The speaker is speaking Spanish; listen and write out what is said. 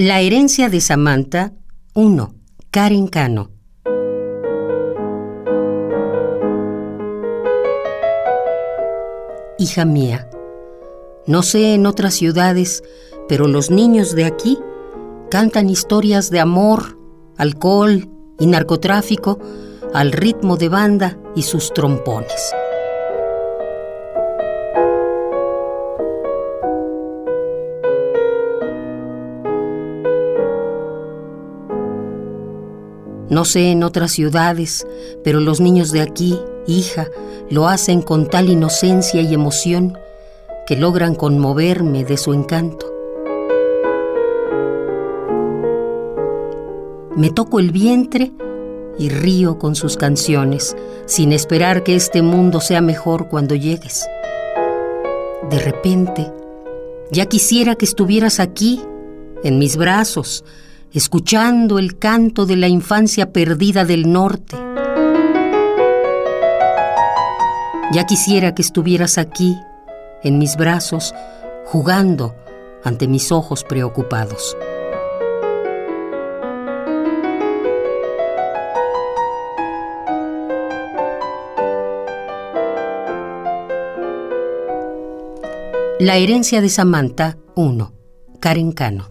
La herencia de Samantha 1. Karen Cano. Hija mía, no sé en otras ciudades, pero los niños de aquí cantan historias de amor, alcohol y narcotráfico al ritmo de banda y sus trompones. No sé en otras ciudades, pero los niños de aquí, hija, lo hacen con tal inocencia y emoción que logran conmoverme de su encanto. Me toco el vientre y río con sus canciones, sin esperar que este mundo sea mejor cuando llegues. De repente, ya quisiera que estuvieras aquí, en mis brazos, escuchando el canto de la infancia perdida del norte. Ya quisiera que estuvieras aquí, en mis brazos, jugando ante mis ojos preocupados. La herencia de Samantha 1. Karen Cano.